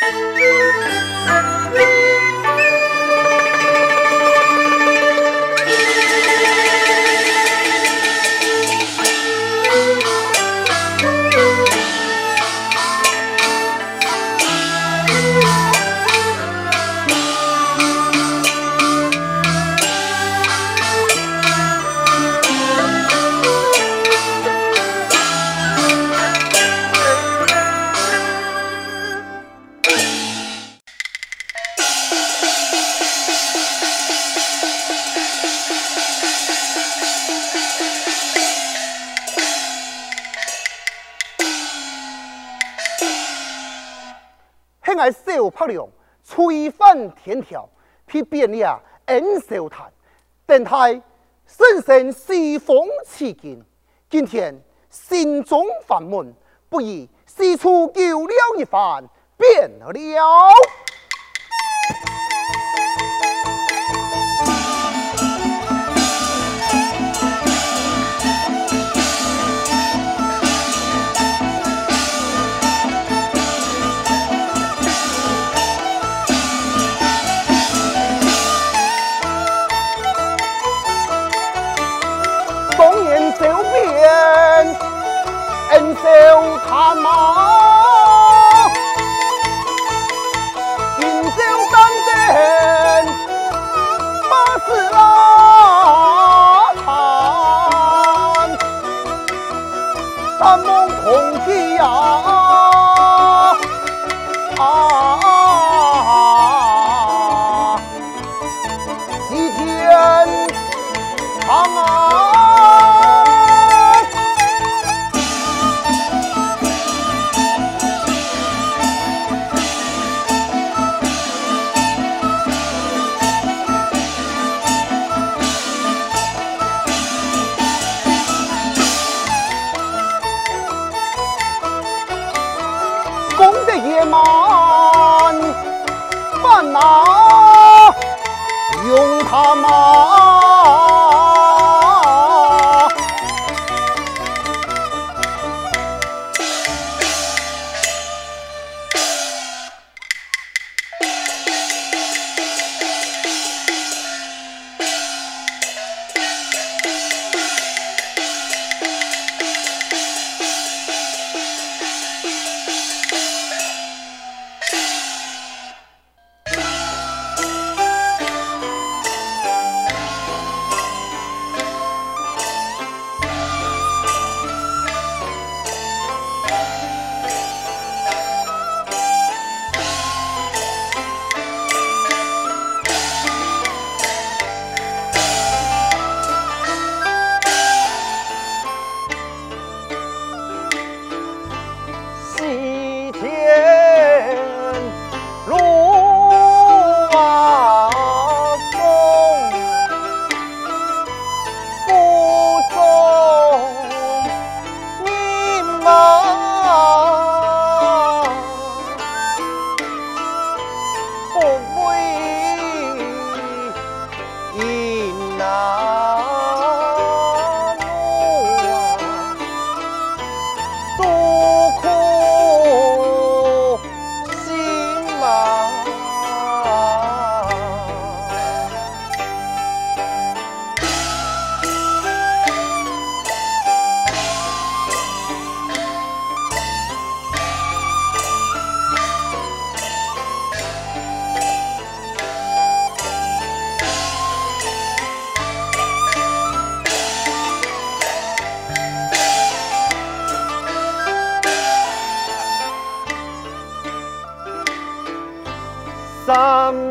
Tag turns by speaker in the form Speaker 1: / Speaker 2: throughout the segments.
Speaker 1: 爱 翻天条，批变了恩仇谈。等待生生西风起劲，今天心中烦闷，不如四处叫了一番，变了。
Speaker 2: 三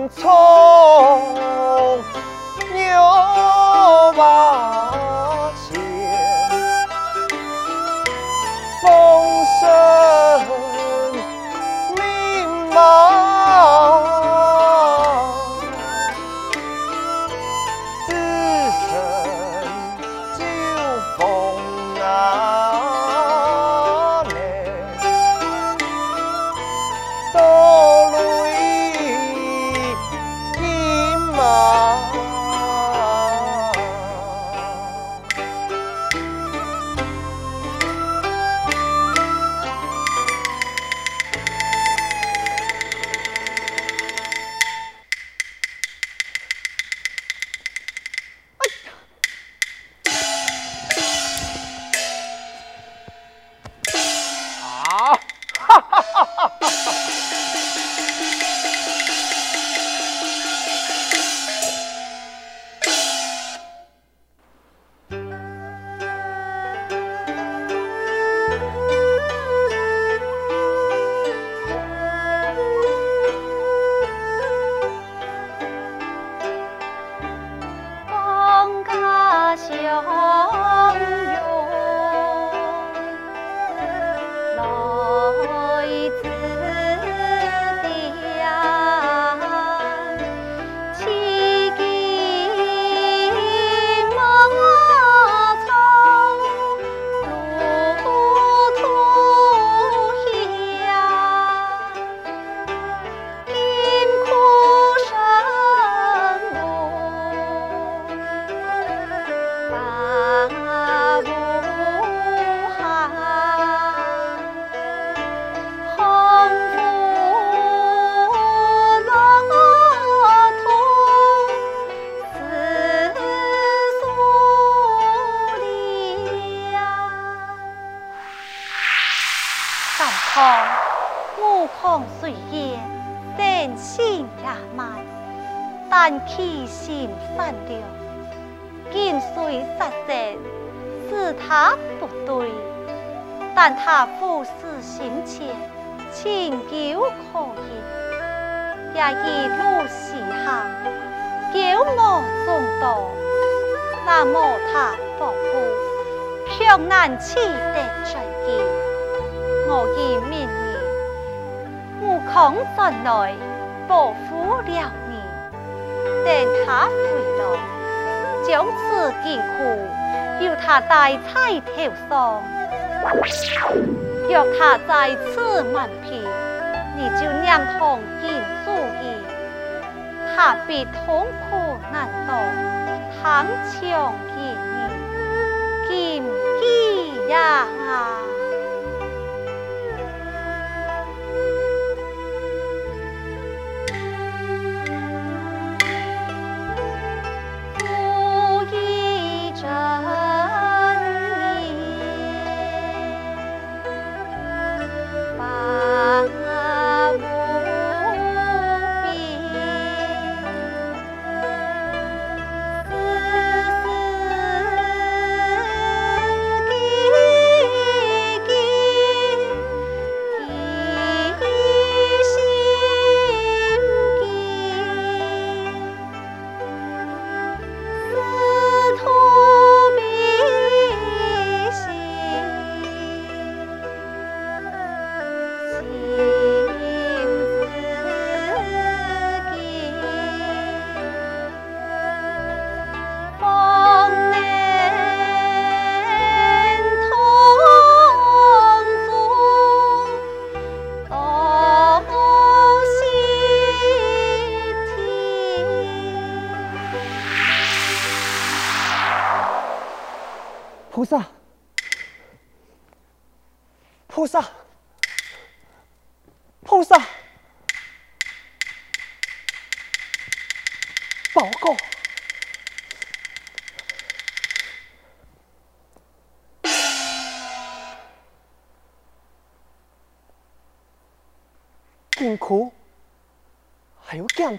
Speaker 3: 错。不对，但他俯视心切，情久可原，也一路西行，久莫中道，那么他保护，却难取得真经，我以明年，悟空转来保护了你，等他回来，将此金库由他戴在头上，若他在此蛮皮，你就念通金主意，他必痛苦难当，唐强见你，金鸡呀！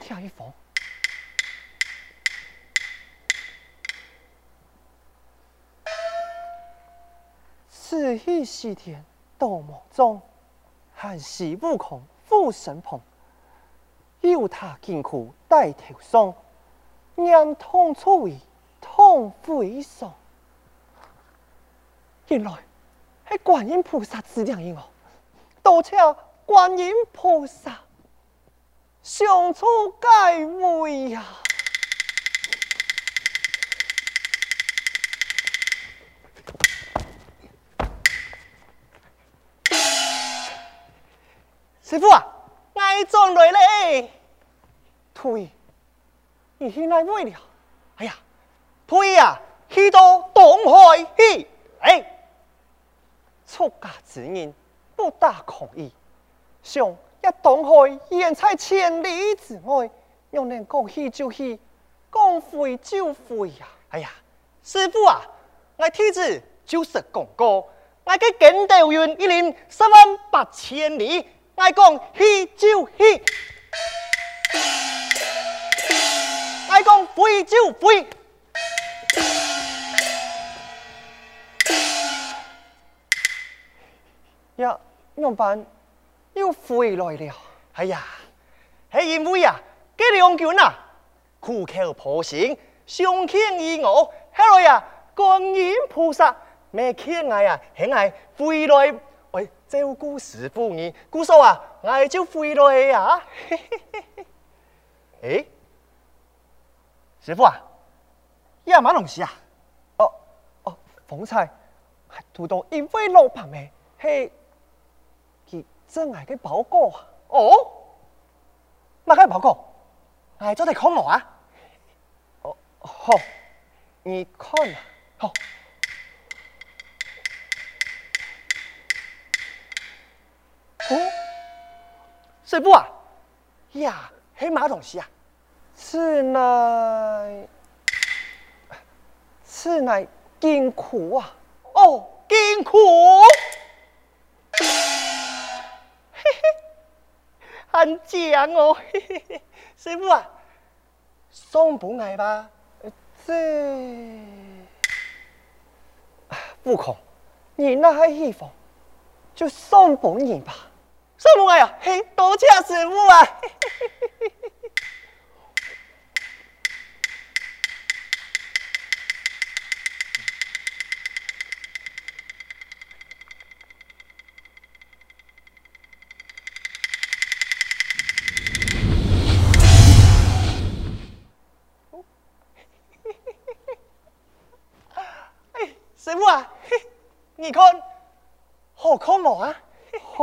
Speaker 2: 跳一封，此一西天。斗梦中，韩西悟空护身旁，有他金库戴头上，念通处意，通非常。原来系观音菩萨指点因哦，多谢观音菩萨，相助解围呀。师父啊，爱转来嘞！推，你现在为了？哎呀，推呀，去到东海去！哎，出家之人不大可以，想一东海远在千里之外，又能讲去就去，讲回就回呀！哎呀，师傅啊，我弟子就是讲过，我嘅筋斗云一年十万八千里。爱讲去就去，爱讲飞就飞，呀，怎么办？又回来了。哎呀，系因为啊，这两军啊，苦口婆心，相劝于我，后来呀，观音菩萨没劝我呀，很爱回来。照顾师傅你，姑嫂啊，我就回来呀。哎，师傅啊，要乜东西啊？哦哦，方才还读到一位老伯咩？嘿，佢真系嘅报告啊？哦，乜嘅报告？我做啲看我啊？哦，好，你看啊，好。哦，师父啊，呀，系乜东西啊？此乃，此乃金库啊！哦，金库，很强哦，师傅啊，送不来吧？这悟空，你那还一封就送不你吧，送不来呀？嘿，多谢师傅啊！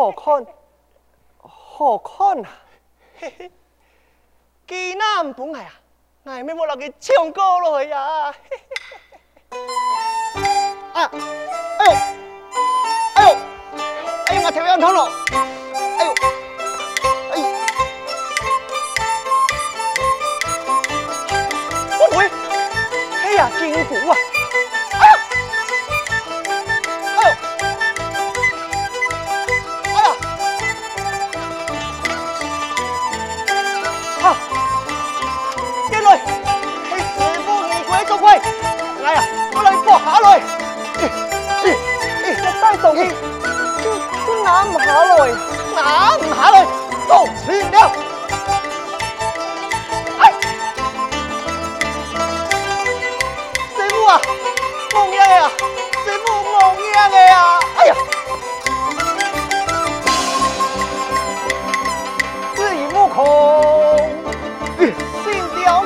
Speaker 2: 好看，好看啊！嘿嘿，基南不来啊，爱咩我落去唱歌咯呀！啊！哎呦，哎呦，哎呦，我头要痛了！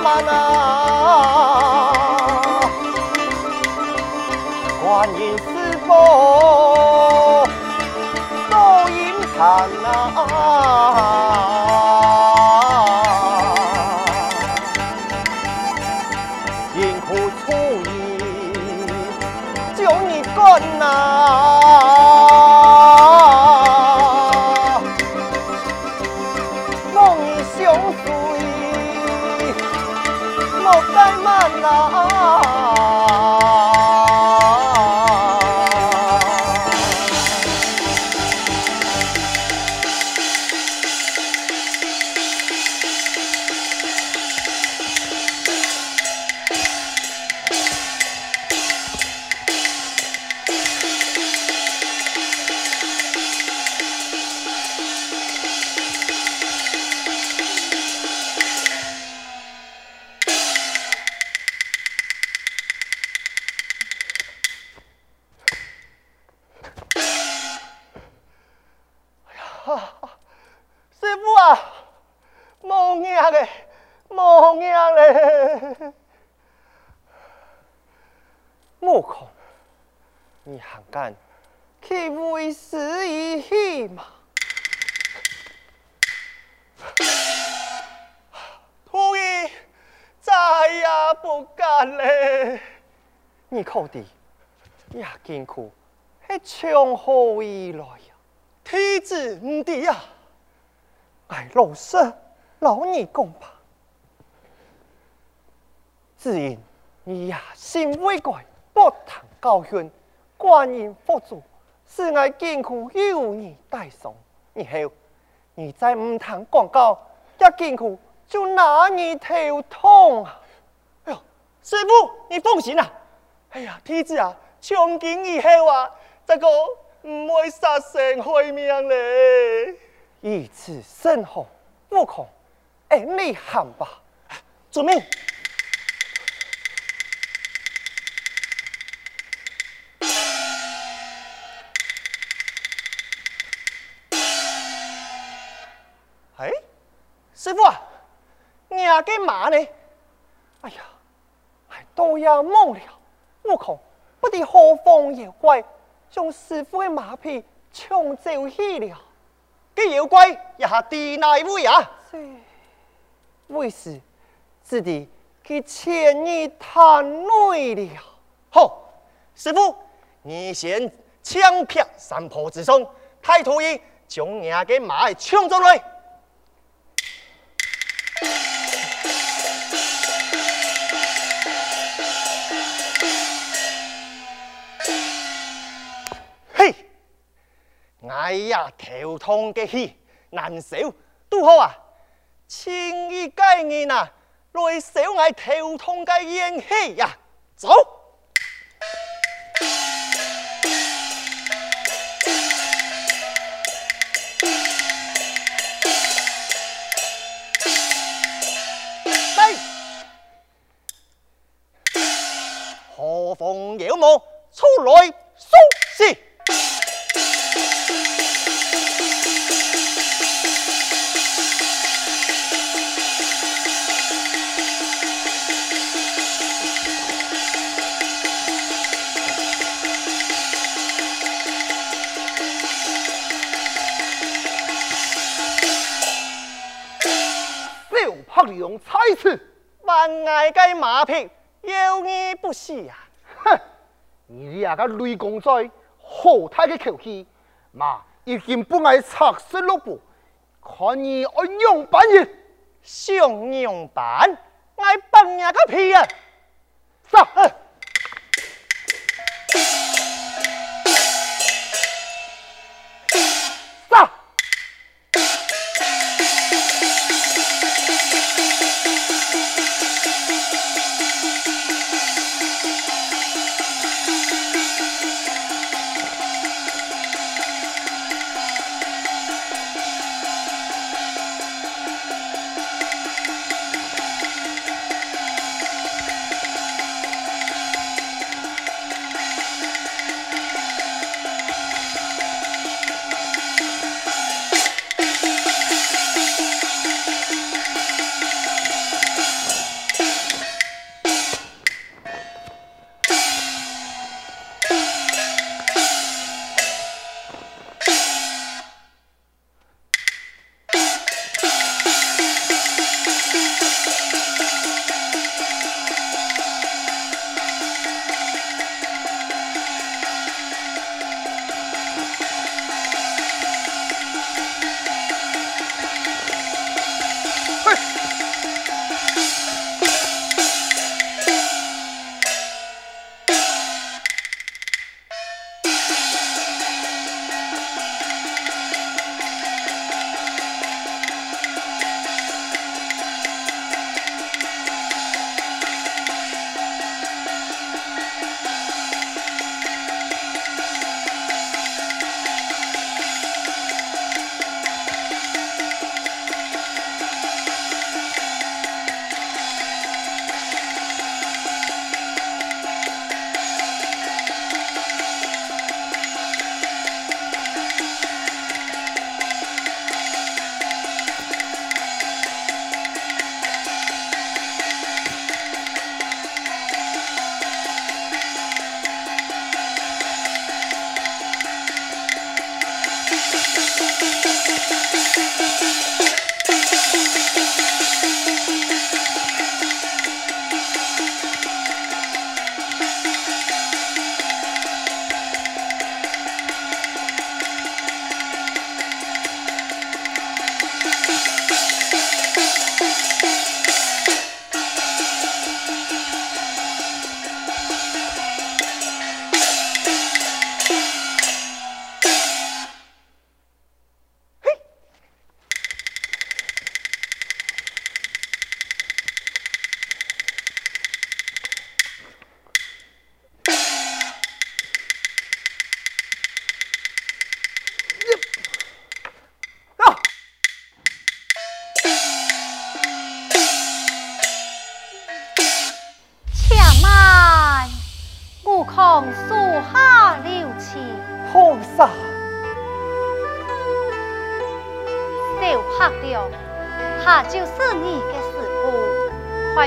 Speaker 2: 心从何而来呀？天子唔敌呀！哎，老师，老你讲吧。只因你野心未改。不谈教训，观音佛祖是爱艰苦有你带送，以后你再唔谈广告，一艰苦就拿你头痛啊！哎呦，师傅你放心啊！哎呀，弟子啊，从今以后啊，这个唔会杀生害命嘞。以此甚好，悟空，哎，你喊吧，遵命。师傅啊，你干嘛呢？哎呀，都要懵了。悟空，不敌何方妖怪将师傅的马匹抢走去了。这妖怪也是第哪位啊？是，为师自己去牵你探内了。好，师傅，你先枪劈山坡之上，太徒儿将你个马抢走来。哎呀，头痛嘅气难受，都好啊，轻易介人啊，来小爱头痛的烟气呀，走。
Speaker 1: 个雷公在，好大的口气，嘛已经不爱插手六步，看你爱用板子，
Speaker 2: 想用板，爱扮嘢个屁啊！
Speaker 1: 上！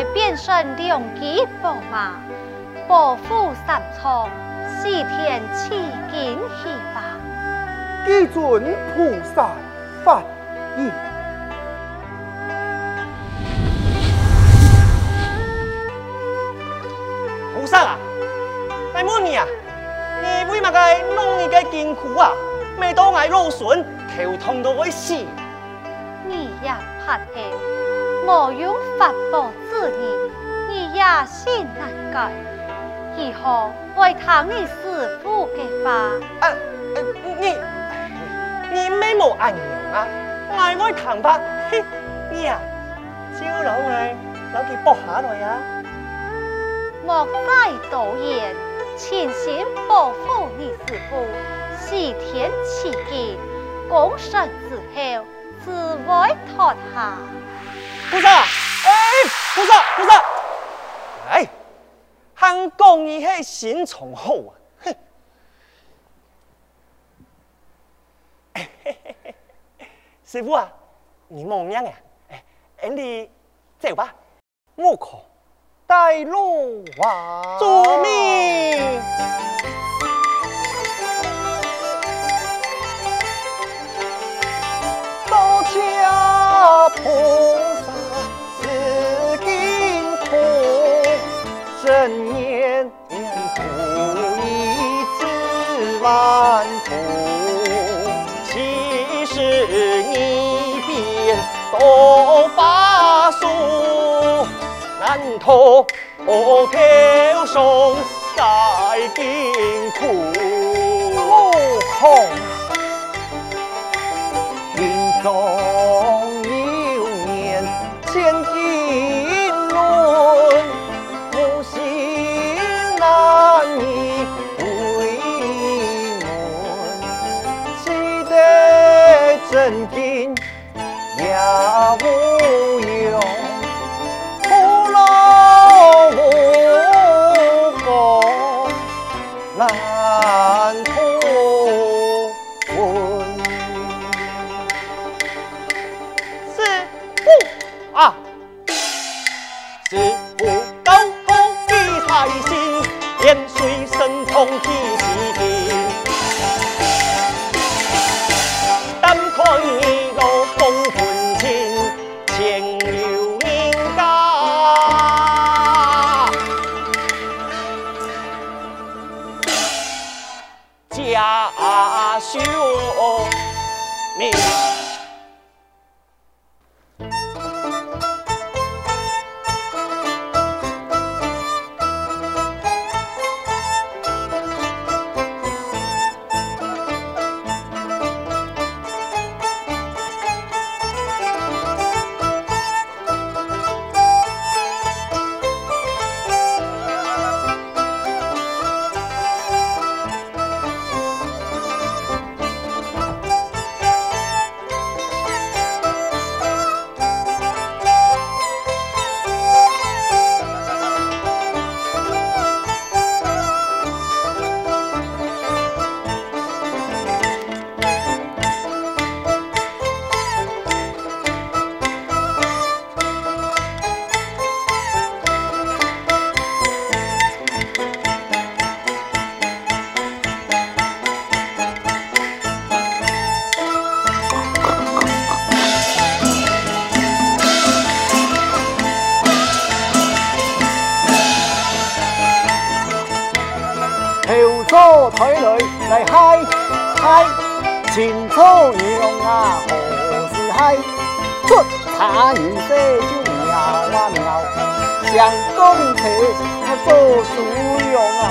Speaker 3: 快变身两骑宝马，保护三仓，西天取经去吧。
Speaker 1: 基尊菩萨发言。
Speaker 2: 菩萨啊，来问你啊，你为嘛该弄你个金箍啊？每当爱劳损，头痛都会死。
Speaker 3: 你呀。发现莫用法宝你，你也心难改。以后会听你师父的话。
Speaker 2: 啊，你你没冇按钮啊？爱买糖吧，嘿，你呀，就让爱让佢剥下来呀。
Speaker 3: 莫再多言，潜心保护你师父，西天取经，功成之后，自会脱下。
Speaker 2: 菩萨，哎，菩萨，菩萨，哎，汉公你系心从好啊，哼。师傅啊，你忙样啊？哎，你走吧，我可带路啊！遵命。多我法术难逃飘送在净土，空林中也无草牛啊何时嗨？出茶人生就妙啊妙，相公体做主用啊。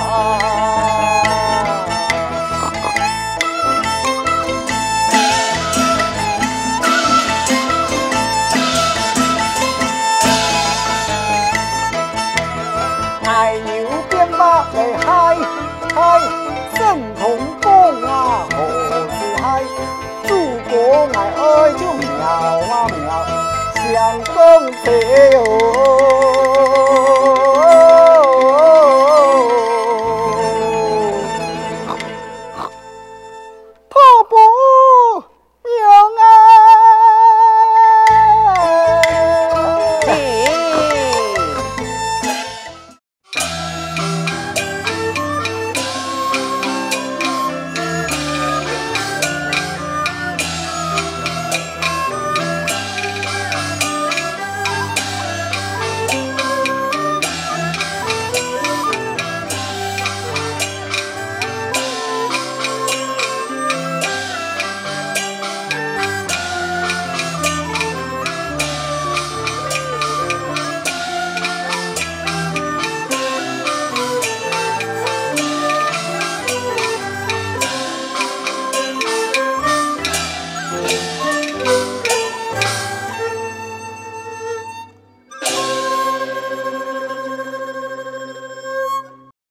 Speaker 2: 诸葛爱爱就妙啊妙，相公体哦。